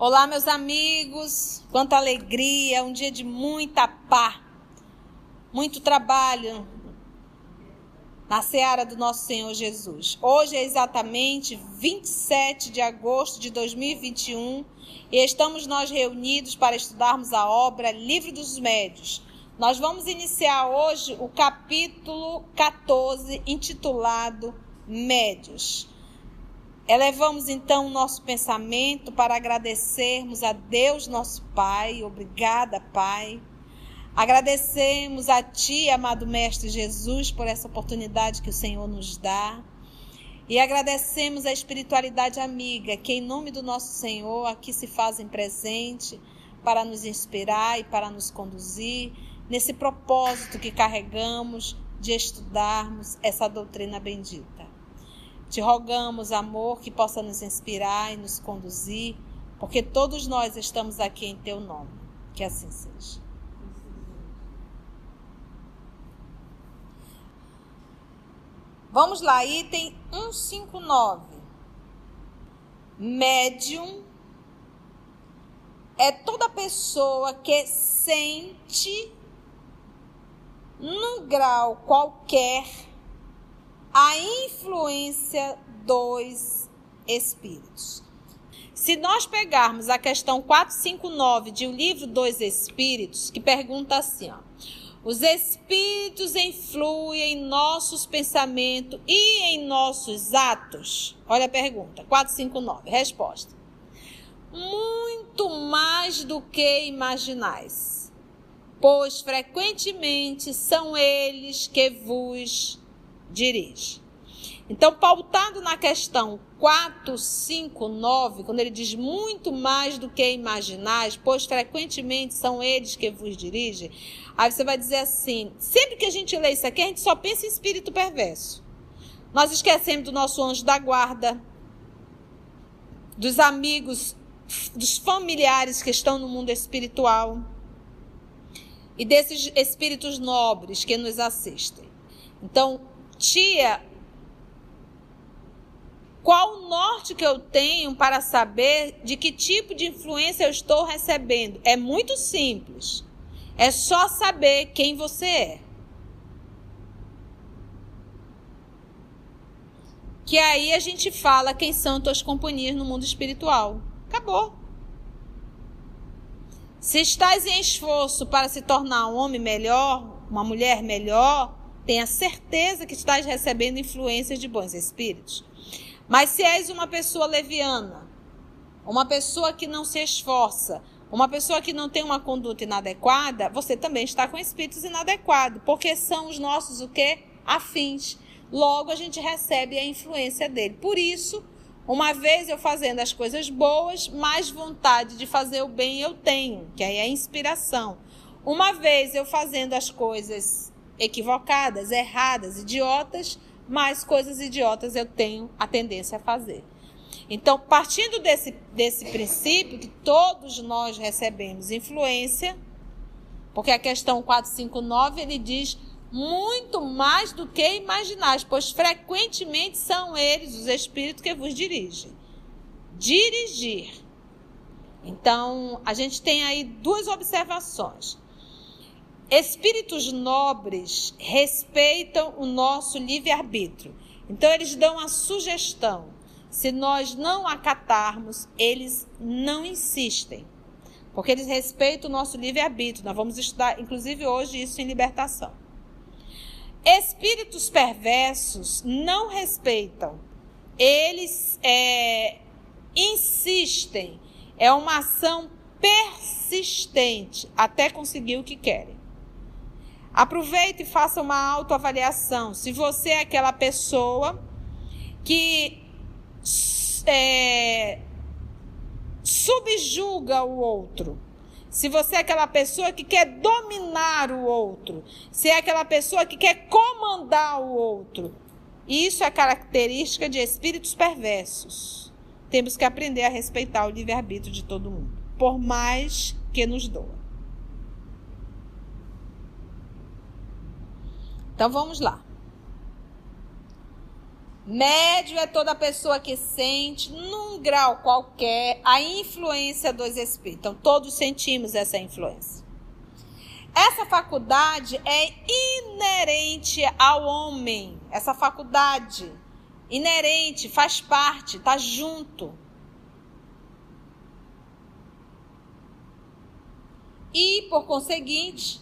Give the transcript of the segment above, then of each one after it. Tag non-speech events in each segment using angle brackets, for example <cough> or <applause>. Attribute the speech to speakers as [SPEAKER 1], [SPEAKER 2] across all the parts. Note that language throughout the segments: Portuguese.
[SPEAKER 1] Olá, meus amigos. Quanta alegria, um dia de muita paz, muito trabalho na seara do nosso Senhor Jesus. Hoje é exatamente 27 de agosto de 2021 e estamos nós reunidos para estudarmos a obra Livro dos Médios. Nós vamos iniciar hoje o capítulo 14, intitulado Médios. Elevamos então o nosso pensamento para agradecermos a Deus, nosso Pai. Obrigada, Pai. Agradecemos a Ti, amado Mestre Jesus, por essa oportunidade que o Senhor nos dá. E agradecemos a espiritualidade amiga, que em nome do nosso Senhor aqui se fazem presente para nos inspirar e para nos conduzir nesse propósito que carregamos de estudarmos essa doutrina bendita. Te rogamos, amor, que possa nos inspirar e nos conduzir, porque todos nós estamos aqui em teu nome. Que assim seja. Vamos lá, item 159. Médium é toda pessoa que sente, num grau qualquer, a influência dos espíritos. Se nós pegarmos a questão 459 de O Livro dos Espíritos, que pergunta assim, ó, os espíritos influem em nossos pensamentos e em nossos atos? Olha a pergunta, 459, resposta. Muito mais do que imaginais, pois frequentemente são eles que vos dirige. Então, pautado na questão 4, 5, 9, quando ele diz muito mais do que imaginais, pois frequentemente são eles que vos dirigem, aí você vai dizer assim: sempre que a gente lê isso aqui, a gente só pensa em espírito perverso. Nós esquecemos do nosso anjo da guarda, dos amigos, dos familiares que estão no mundo espiritual e desses espíritos nobres que nos assistem. Então, tia, qual o norte que eu tenho para saber de que tipo de influência eu estou recebendo? É muito simples. É só saber quem você é. Que aí a gente fala quem são tuas companhias no mundo espiritual. Acabou. Se estás em esforço para se tornar um homem melhor, uma mulher melhor, tenha certeza que estás recebendo influências de bons espíritos. Mas se és uma pessoa leviana, uma pessoa que não se esforça, uma pessoa que não tem uma conduta inadequada, você também está com espíritos inadequados, porque são os nossos o quê? Afins. Logo a gente recebe a influência dele. Por isso, uma vez eu fazendo as coisas boas, mais vontade de fazer o bem eu tenho, que aí é a inspiração. Uma vez eu fazendo as coisas equivocadas, erradas, idiotas, mais coisas idiotas eu tenho a tendência a fazer. Então, partindo desse, desse princípio que todos nós recebemos influência, porque a questão 459 ele diz muito mais do que imaginais, pois frequentemente são eles os espíritos que vos dirigem. Dirigir. Então, a gente tem aí duas observações. Espíritos nobres respeitam o nosso livre-arbítrio. Então, eles dão a sugestão. Se nós não acatarmos, eles não insistem. Porque eles respeitam o nosso livre-arbítrio. Nós vamos estudar, inclusive, hoje, isso em libertação. Espíritos perversos não respeitam. Eles é, insistem. É uma ação persistente até conseguir o que querem. Aproveite e faça uma autoavaliação. Se você é aquela pessoa que é, subjuga o outro, se você é aquela pessoa que quer dominar o outro, se é aquela pessoa que quer comandar o outro, isso é característica de espíritos perversos. Temos que aprender a respeitar o livre-arbítrio de todo mundo, por mais que nos doa. Então vamos lá. Médio é toda pessoa que sente, num grau qualquer, a influência dos espíritos. Então, todos sentimos essa influência. Essa faculdade é inerente ao homem. Essa faculdade, inerente, faz parte, está junto. E, por conseguinte,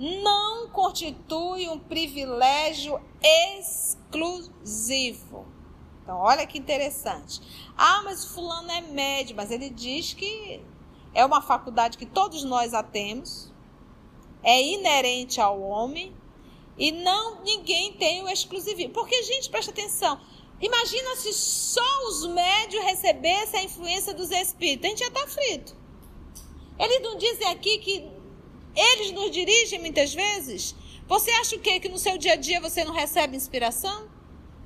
[SPEAKER 1] não constitui um privilégio exclusivo. Então, olha que interessante. Ah, mas fulano é médio, mas ele diz que é uma faculdade que todos nós a temos, é inerente ao homem e não ninguém tem o exclusivismo. Porque, gente, presta atenção. Imagina se só os médios recebessem a influência dos espíritos. A gente já está frito. Eles não dizem aqui que eles nos dirigem muitas vezes. Você acha o quê? Que no seu dia a dia você não recebe inspiração?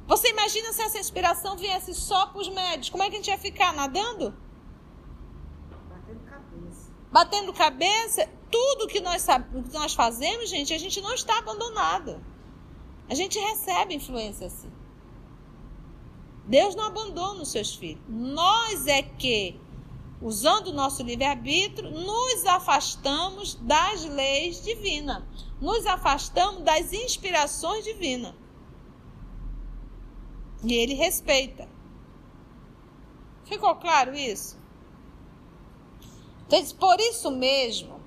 [SPEAKER 1] Você imagina se essa inspiração viesse só para os médios? Como é que a gente ia ficar? Nadando?
[SPEAKER 2] Batendo cabeça.
[SPEAKER 1] Batendo cabeça? Tudo que nós, que nós fazemos, gente, a gente não está abandonado. A gente recebe influência assim. Deus não abandona os seus filhos. Nós é que usando o nosso livre-arbítrio, nos afastamos das leis divinas, nos afastamos das inspirações divinas. E ele respeita. Ficou claro isso? Então, por isso mesmo,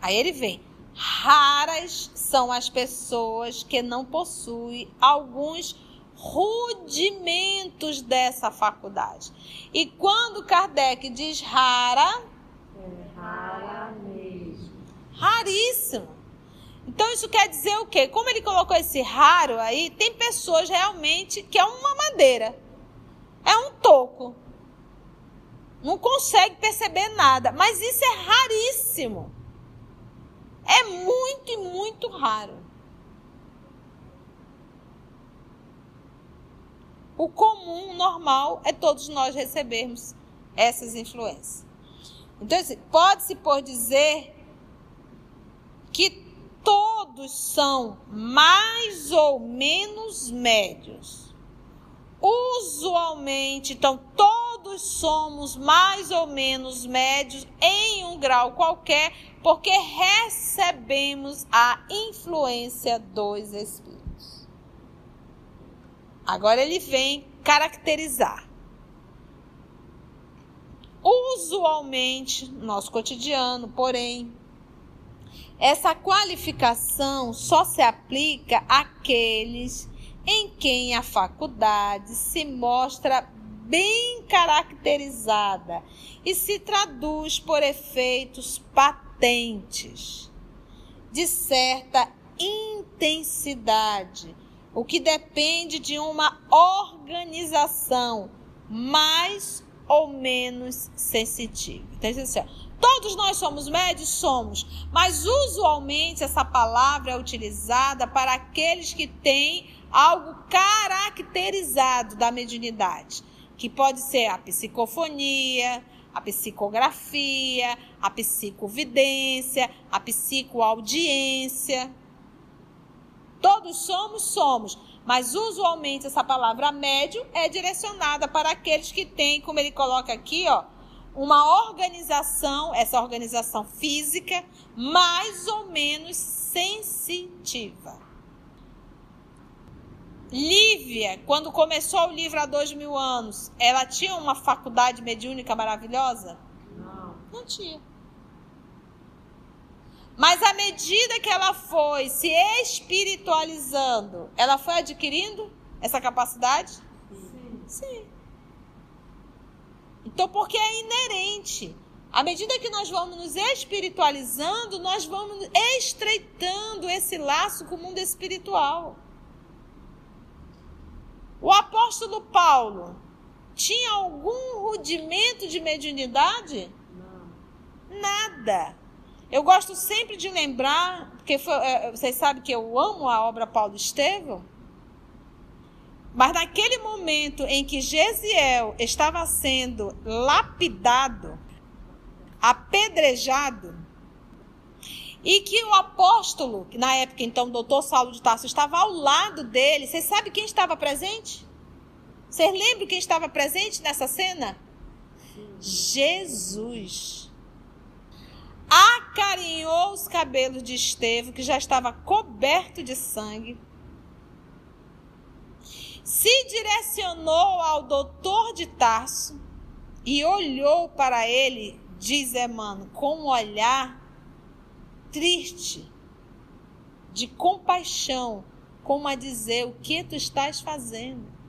[SPEAKER 1] aí ele vem. Raras são as pessoas que não possuem alguns rudimentos dessa faculdade. E quando Kardec diz rara,
[SPEAKER 2] é rara mesmo.
[SPEAKER 1] Raríssimo. Então isso quer dizer o quê? Como ele colocou esse raro aí, tem pessoas realmente que é uma madeira. É um toco. Não consegue perceber nada, mas isso é raríssimo. É muito e muito raro. O comum, normal, é todos nós recebermos essas influências. Então, assim, pode-se por dizer que todos são mais ou menos médios. Usualmente, então, todos somos mais ou menos médios em um grau qualquer, porque recebemos a influência dos Espíritos. Agora ele vem caracterizar. Usualmente, no nosso cotidiano, porém, essa qualificação só se aplica àqueles em quem a faculdade se mostra bem caracterizada e se traduz por efeitos patentes de certa intensidade o que depende de uma organização mais ou menos sensitiva. Então, assim, todos nós somos médios? Somos, mas usualmente essa palavra é utilizada para aqueles que têm algo caracterizado da mediunidade, que pode ser a psicofonia, a psicografia, a psicovidência, a psicoaudiência. Todos somos, somos. Mas usualmente essa palavra médio é direcionada para aqueles que têm, como ele coloca aqui, ó, uma organização, essa organização física, mais ou menos sensitiva. Lívia, quando começou o livro há dois mil anos, ela tinha uma faculdade mediúnica maravilhosa?
[SPEAKER 2] Não.
[SPEAKER 1] Não tinha. Mas à medida que ela foi se espiritualizando, ela foi adquirindo essa capacidade?
[SPEAKER 2] Sim.
[SPEAKER 1] Sim. Então, porque é inerente. À medida que nós vamos nos espiritualizando, nós vamos estreitando esse laço com o mundo espiritual. O apóstolo Paulo tinha algum rudimento de mediunidade?
[SPEAKER 2] Não.
[SPEAKER 1] Nada. Eu gosto sempre de lembrar, porque foi, é, vocês sabem que eu amo a obra Paulo Estevão, mas naquele momento em que Gesiel estava sendo lapidado, apedrejado, e que o apóstolo, na época então o doutor Saulo de Tarso, estava ao lado dele, vocês sabem quem estava presente? Vocês lembram quem estava presente nessa cena? Jesus. Acarinhou os cabelos de Estevão, que já estava coberto de sangue. Se direcionou ao doutor de Tarso e olhou para ele, diz Emmanuel, com um olhar triste, de compaixão, como a dizer: O que tu estás fazendo?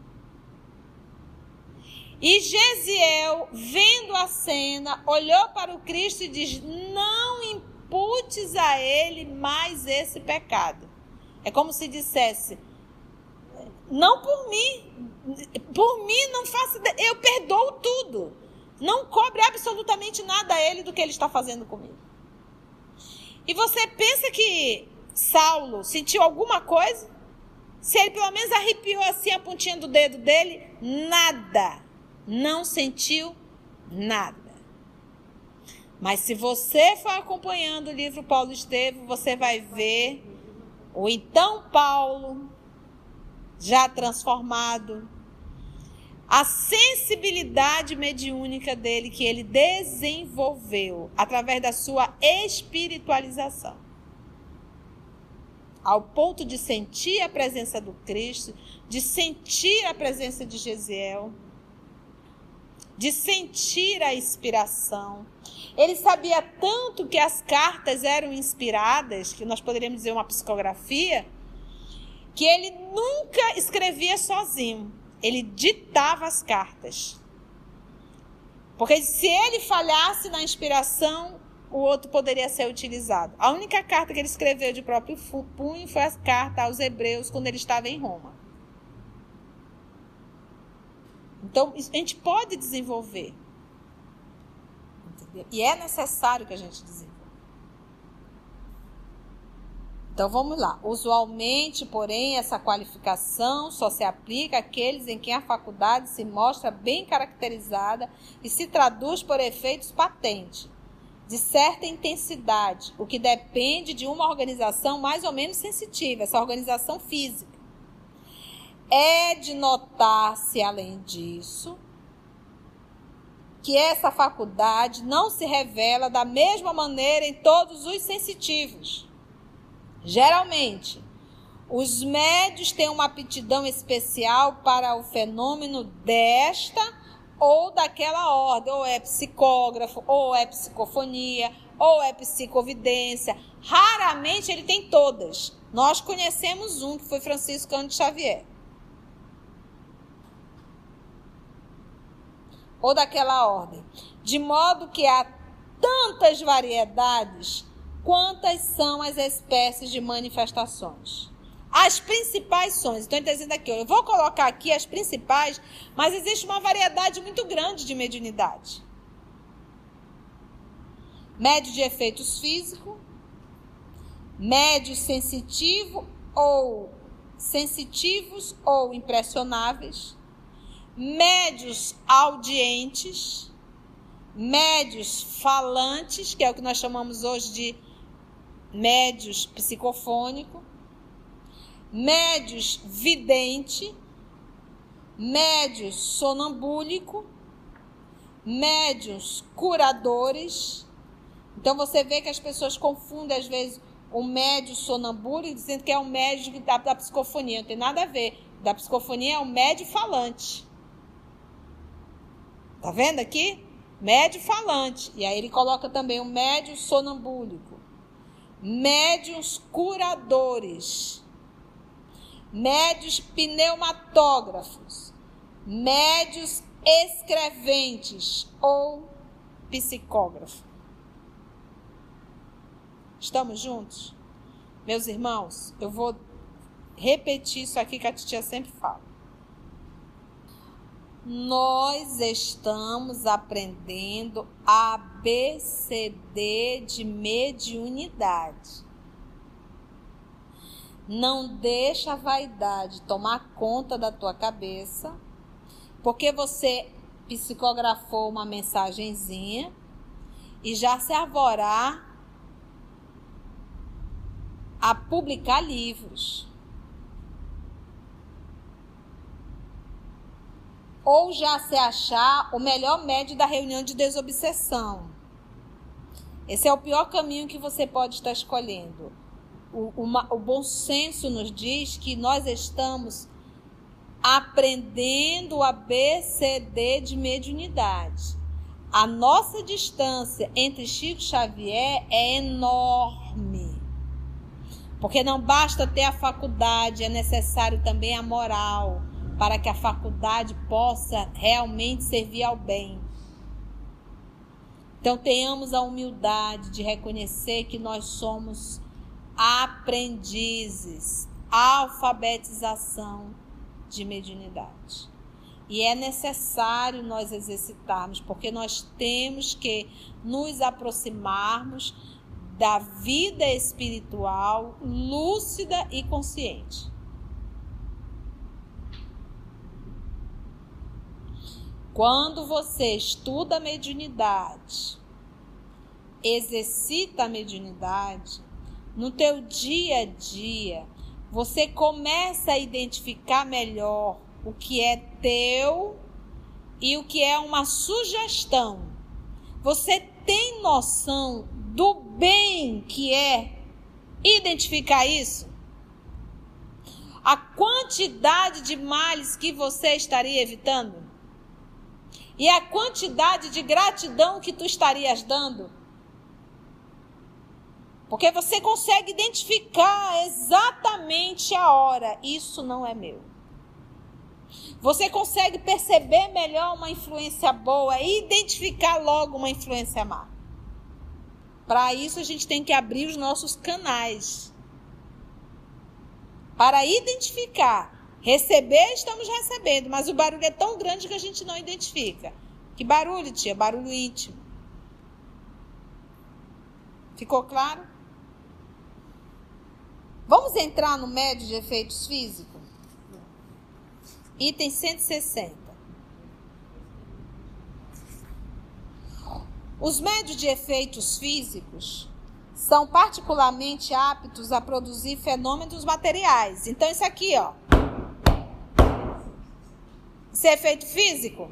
[SPEAKER 1] E Gesiel, vendo a cena, olhou para o Cristo e diz: Não imputes a ele mais esse pecado. É como se dissesse: Não por mim, por mim não faça, eu perdoo tudo. Não cobre absolutamente nada a ele do que ele está fazendo comigo. E você pensa que Saulo sentiu alguma coisa? Se ele pelo menos arrepiou assim a pontinha do dedo dele, nada não sentiu nada. Mas se você for acompanhando o livro Paulo Estevam, você vai ver o então Paulo já transformado, a sensibilidade mediúnica dele que ele desenvolveu através da sua espiritualização. Ao ponto de sentir a presença do Cristo, de sentir a presença de Gesiel, de sentir a inspiração. Ele sabia tanto que as cartas eram inspiradas, que nós poderíamos dizer uma psicografia, que ele nunca escrevia sozinho. Ele ditava as cartas. Porque se ele falhasse na inspiração, o outro poderia ser utilizado. A única carta que ele escreveu de próprio punho foi a carta aos Hebreus quando ele estava em Roma. Então, a gente pode desenvolver. E é necessário que a gente desenvolva. Então vamos lá. Usualmente, porém, essa qualificação só se aplica àqueles em quem a faculdade se mostra bem caracterizada e se traduz por efeitos patentes, de certa intensidade, o que depende de uma organização mais ou menos sensitiva, essa organização física. É de notar-se, além disso, que essa faculdade não se revela da mesma maneira em todos os sensitivos. Geralmente, os médios têm uma aptidão especial para o fenômeno desta ou daquela ordem, ou é psicógrafo, ou é psicofonia, ou é psicovidência. Raramente ele tem todas. Nós conhecemos um que foi Francisco Cândido Xavier. Ou daquela ordem, de modo que há tantas variedades quantas são as espécies de manifestações. As principais são, então está dizendo aqui, eu vou colocar aqui as principais, mas existe uma variedade muito grande de mediunidade. Médio de efeitos físicos, médio sensitivo ou sensitivos ou impressionáveis, médios audientes, médios falantes, que é o que nós chamamos hoje de médios psicofônico, médios vidente, médios sonambúlico, médios curadores. Então você vê que as pessoas confundem às vezes o médio sonambúlico dizendo que é um médio da, da psicofonia. Não tem nada a ver. Da psicofonia é um médio falante. Tá vendo aqui? Médio falante. E aí ele coloca também o médio sonambúlico. Médios curadores. Médios pneumatógrafos. Médios escreventes ou psicógrafo. Estamos juntos? Meus irmãos, eu vou repetir isso aqui que a titia sempre fala nós estamos aprendendo a ABCD de mediunidade. Não deixa a vaidade tomar conta da tua cabeça, porque você psicografou uma mensagenzinha e já se arvorar a publicar livros. Ou já se achar o melhor médio da reunião de desobsessão. Esse é o pior caminho que você pode estar escolhendo. O, uma, o bom senso nos diz que nós estamos aprendendo o ABCD de mediunidade. A nossa distância entre Chico Xavier é enorme. Porque não basta ter a faculdade, é necessário também a moral para que a faculdade possa realmente servir ao bem. Então tenhamos a humildade de reconhecer que nós somos aprendizes, alfabetização de mediunidade. E é necessário nós exercitarmos, porque nós temos que nos aproximarmos da vida espiritual lúcida e consciente. Quando você estuda a mediunidade, exercita a mediunidade, no teu dia a dia, você começa a identificar melhor o que é teu e o que é uma sugestão. Você tem noção do bem que é identificar isso? A quantidade de males que você estaria evitando? E a quantidade de gratidão que tu estarias dando? Porque você consegue identificar exatamente a hora. Isso não é meu. Você consegue perceber melhor uma influência boa e identificar logo uma influência má. Para isso, a gente tem que abrir os nossos canais. Para identificar. Receber, estamos recebendo, mas o barulho é tão grande que a gente não identifica. Que barulho, tia? Barulho íntimo. Ficou claro? Vamos entrar no médio de efeitos físicos? Item 160. Os médios de efeitos físicos são particularmente aptos a produzir fenômenos materiais. Então, isso aqui, ó. Isso é efeito físico?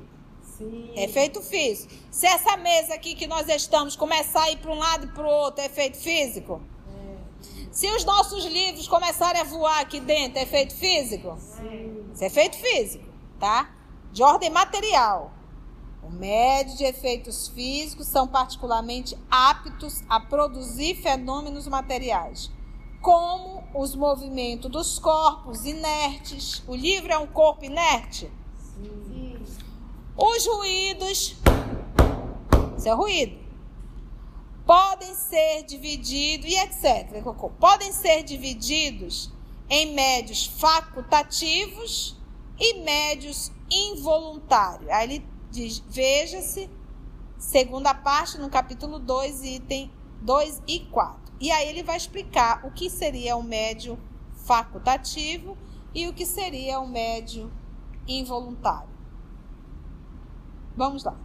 [SPEAKER 2] Sim.
[SPEAKER 1] É efeito físico. Se essa mesa aqui que nós estamos começar a ir para um lado e para o outro, é efeito físico? Se os nossos livros começarem a voar aqui dentro, é efeito físico?
[SPEAKER 2] Sim.
[SPEAKER 1] Isso é efeito físico, tá? De ordem material. O médio de efeitos físicos são particularmente aptos a produzir fenômenos materiais, como os movimentos dos corpos inertes. O livro é um corpo inerte? Os ruídos. Isso é ruído podem ser divididos e etc. Podem ser divididos em médios facultativos e médios involuntários. Aí ele diz: veja-se, segunda parte, no capítulo 2, item 2 e 4. E aí ele vai explicar o que seria um médio facultativo e o que seria um médio involuntário. Vamos lá.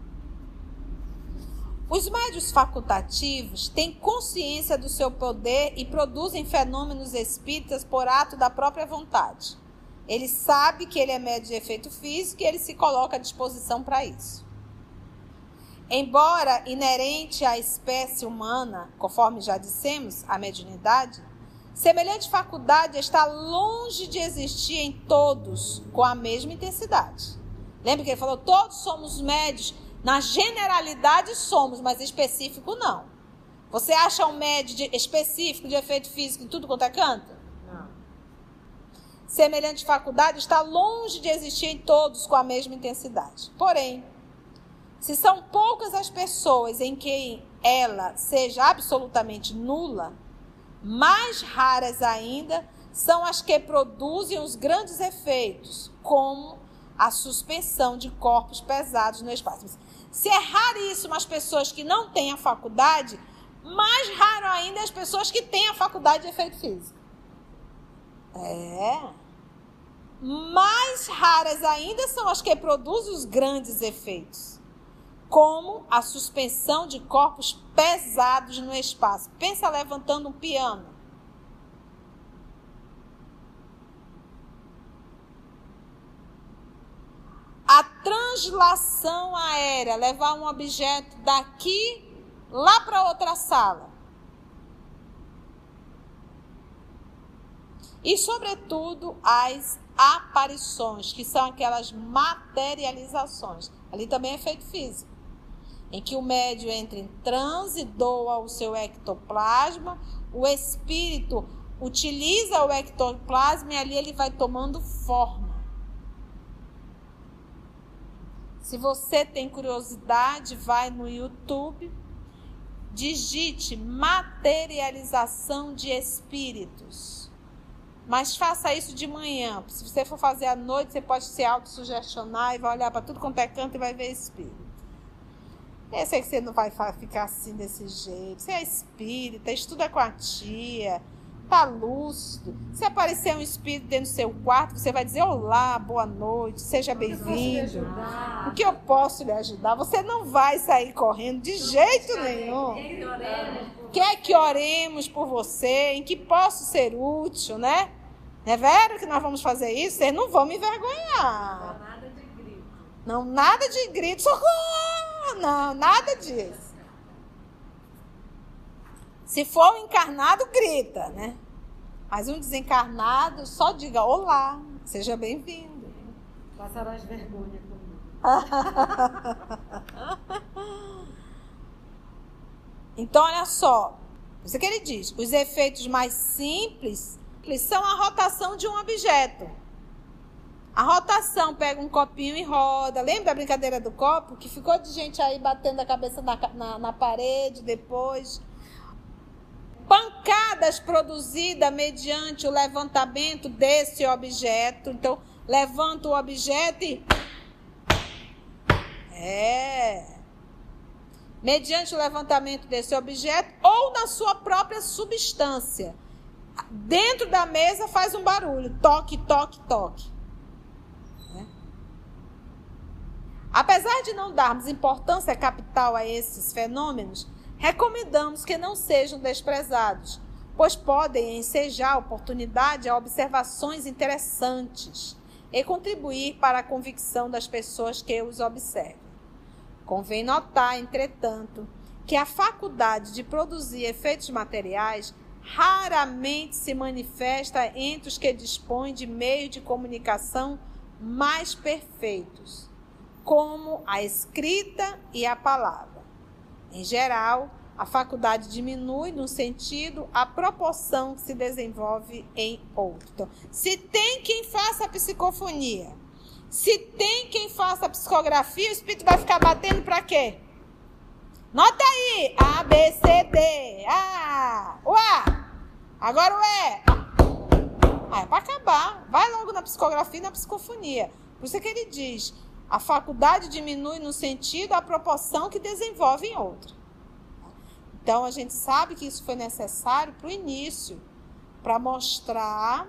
[SPEAKER 1] Os médios facultativos têm consciência do seu poder e produzem fenômenos espíritas por ato da própria vontade. Ele sabe que ele é médio de efeito físico e ele se coloca à disposição para isso. Embora inerente à espécie humana, conforme já dissemos, a mediunidade, semelhante faculdade está longe de existir em todos com a mesma intensidade. Lembra que ele falou: todos somos médios na generalidade somos, mas específico não. Você acha um médio de, específico de efeito físico em tudo quanto é canto?
[SPEAKER 2] Não.
[SPEAKER 1] Semelhante faculdade está longe de existir em todos com a mesma intensidade. Porém, se são poucas as pessoas em quem ela seja absolutamente nula, mais raras ainda são as que produzem os grandes efeitos, como a suspensão de corpos pesados no espaço. Se é raríssimo as pessoas que não têm a faculdade, mais raro ainda as pessoas que têm a faculdade de efeito físico. É. Mais raras ainda são as que produzem os grandes efeitos, como a suspensão de corpos pesados no espaço. Pensa levantando um piano. A trans translação aérea, levar um objeto daqui lá para outra sala. E, sobretudo, as aparições, que são aquelas materializações. Ali também é feito físico. Em que o médio entra em transe, doa o seu ectoplasma, o espírito utiliza o ectoplasma e ali ele vai tomando forma. Se você tem curiosidade, vai no YouTube, digite materialização de espíritos. Mas faça isso de manhã. Se você for fazer à noite, você pode se autossugestionar e vai olhar para tudo quanto é canto e vai ver espírito. Eu sei que você não vai ficar assim desse jeito. Você é espírita, estuda com a tia tá lúcido. Se aparecer um espírito dentro do seu quarto, você vai dizer: Olá, boa noite, seja bem-vindo. O que eu posso lhe ajudar? Você não vai sair correndo de jeito nenhum. Quer que oremos por você? Em que posso ser útil, né? É vero que nós vamos fazer isso? Vocês não vão me envergonhar. Não, nada de grito. Não, nada de grito. Socorro! Não, nada disso. Se for um encarnado, grita, né? Mas um desencarnado, só diga olá, seja bem-vindo.
[SPEAKER 2] Passarás vergonha comigo. <laughs>
[SPEAKER 1] então, olha só. Isso que ele diz. Os efeitos mais simples são a rotação de um objeto. A rotação pega um copinho e roda. Lembra da brincadeira do copo? Que ficou de gente aí batendo a cabeça na, na, na parede depois pancadas produzidas mediante o levantamento desse objeto. Então, levanta o objeto e. É. Mediante o levantamento desse objeto ou na sua própria substância. Dentro da mesa faz um barulho: toque, toque, toque. É. Apesar de não darmos importância capital a esses fenômenos, recomendamos que não sejam desprezados, pois podem ensejar oportunidade a observações interessantes e contribuir para a convicção das pessoas que os observam. Convém notar, entretanto, que a faculdade de produzir efeitos materiais raramente se manifesta entre os que dispõem de meios de comunicação mais perfeitos, como a escrita e a palavra. Em geral, a faculdade diminui no sentido a proporção que se desenvolve em outro. Então, se tem quem faça a psicofonia, se tem quem faça a psicografia, o espírito vai ficar batendo para quê? Nota aí! A, B, C, D. A, o A. Agora o E. Ah, é para acabar. Vai logo na psicografia e na psicofonia. Por isso é que ele diz: a faculdade diminui no sentido a proporção que desenvolve em outra. Então a gente sabe que isso foi necessário para o início, para mostrar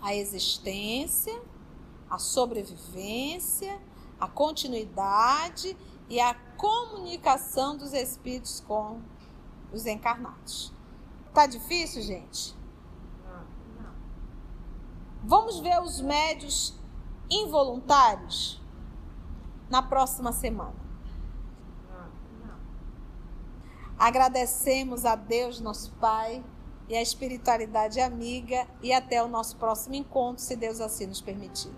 [SPEAKER 1] a existência, a sobrevivência, a continuidade e a comunicação dos espíritos com os encarnados. Tá difícil, gente? Vamos ver os médios involuntários? Na próxima semana. Agradecemos a Deus, nosso Pai, e a espiritualidade amiga, e até o nosso próximo encontro, se Deus assim nos permitir.